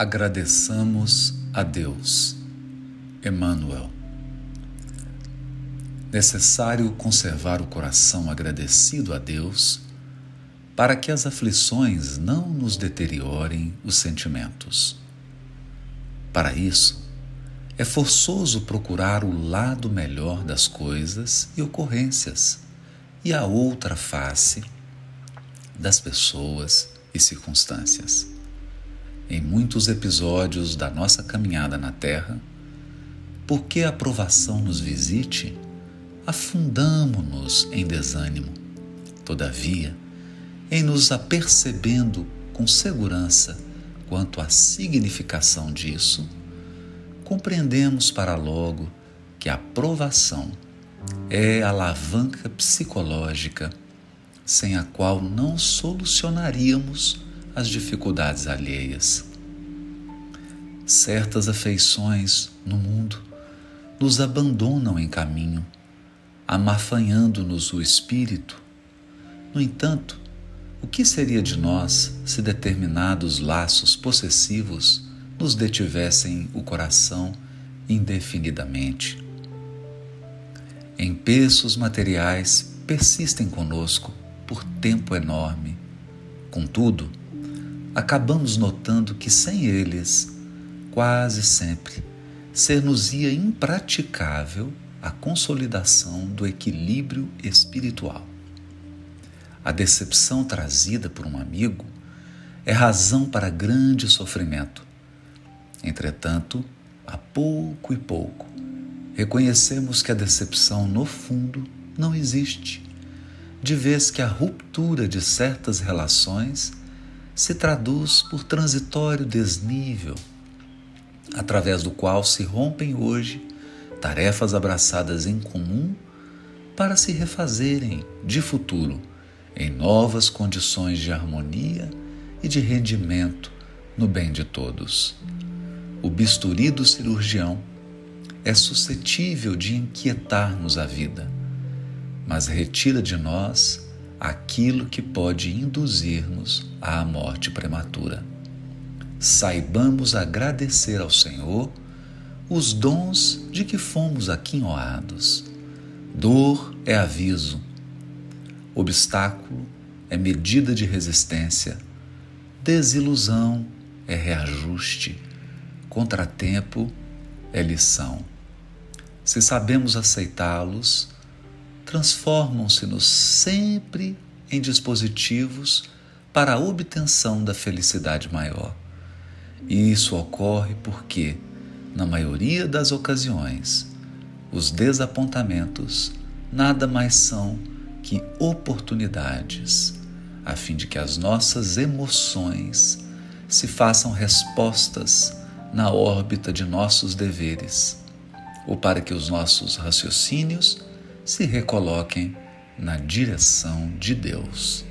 Agradeçamos a Deus. Emmanuel. Necessário conservar o coração agradecido a Deus para que as aflições não nos deteriorem os sentimentos. Para isso, é forçoso procurar o lado melhor das coisas e ocorrências e a outra face das pessoas e circunstâncias. Em muitos episódios da nossa caminhada na Terra, porque a provação nos visite, afundamo-nos em desânimo. Todavia, em nos apercebendo com segurança quanto à significação disso, compreendemos para logo que a provação é a alavanca psicológica sem a qual não solucionaríamos as dificuldades alheias. Certas afeições no mundo nos abandonam em caminho, amafanhando-nos o espírito. No entanto, o que seria de nós se determinados laços possessivos nos detivessem o coração indefinidamente? Empeços materiais persistem conosco por tempo enorme. Contudo, acabamos notando que sem eles, quase sempre, ser-nos-ia impraticável a consolidação do equilíbrio espiritual. A decepção trazida por um amigo é razão para grande sofrimento. Entretanto, a pouco e pouco, reconhecemos que a decepção, no fundo, não existe, de vez que a ruptura de certas relações se traduz por transitório desnível, através do qual se rompem hoje tarefas abraçadas em comum para se refazerem de futuro em novas condições de harmonia e de rendimento no bem de todos. O bisturi do cirurgião é suscetível de inquietar-nos a vida, mas retira de nós aquilo que pode induzir-nos à morte prematura. Saibamos agradecer ao Senhor os dons de que fomos aquinhoados. Dor é aviso, obstáculo é medida de resistência, desilusão é reajuste, contratempo é lição. Se sabemos aceitá-los, transformam-se-nos sempre em dispositivos para a obtenção da felicidade maior. E isso ocorre porque, na maioria das ocasiões, os desapontamentos nada mais são que oportunidades, a fim de que as nossas emoções se façam respostas na órbita de nossos deveres, ou para que os nossos raciocínios se recoloquem na direção de Deus.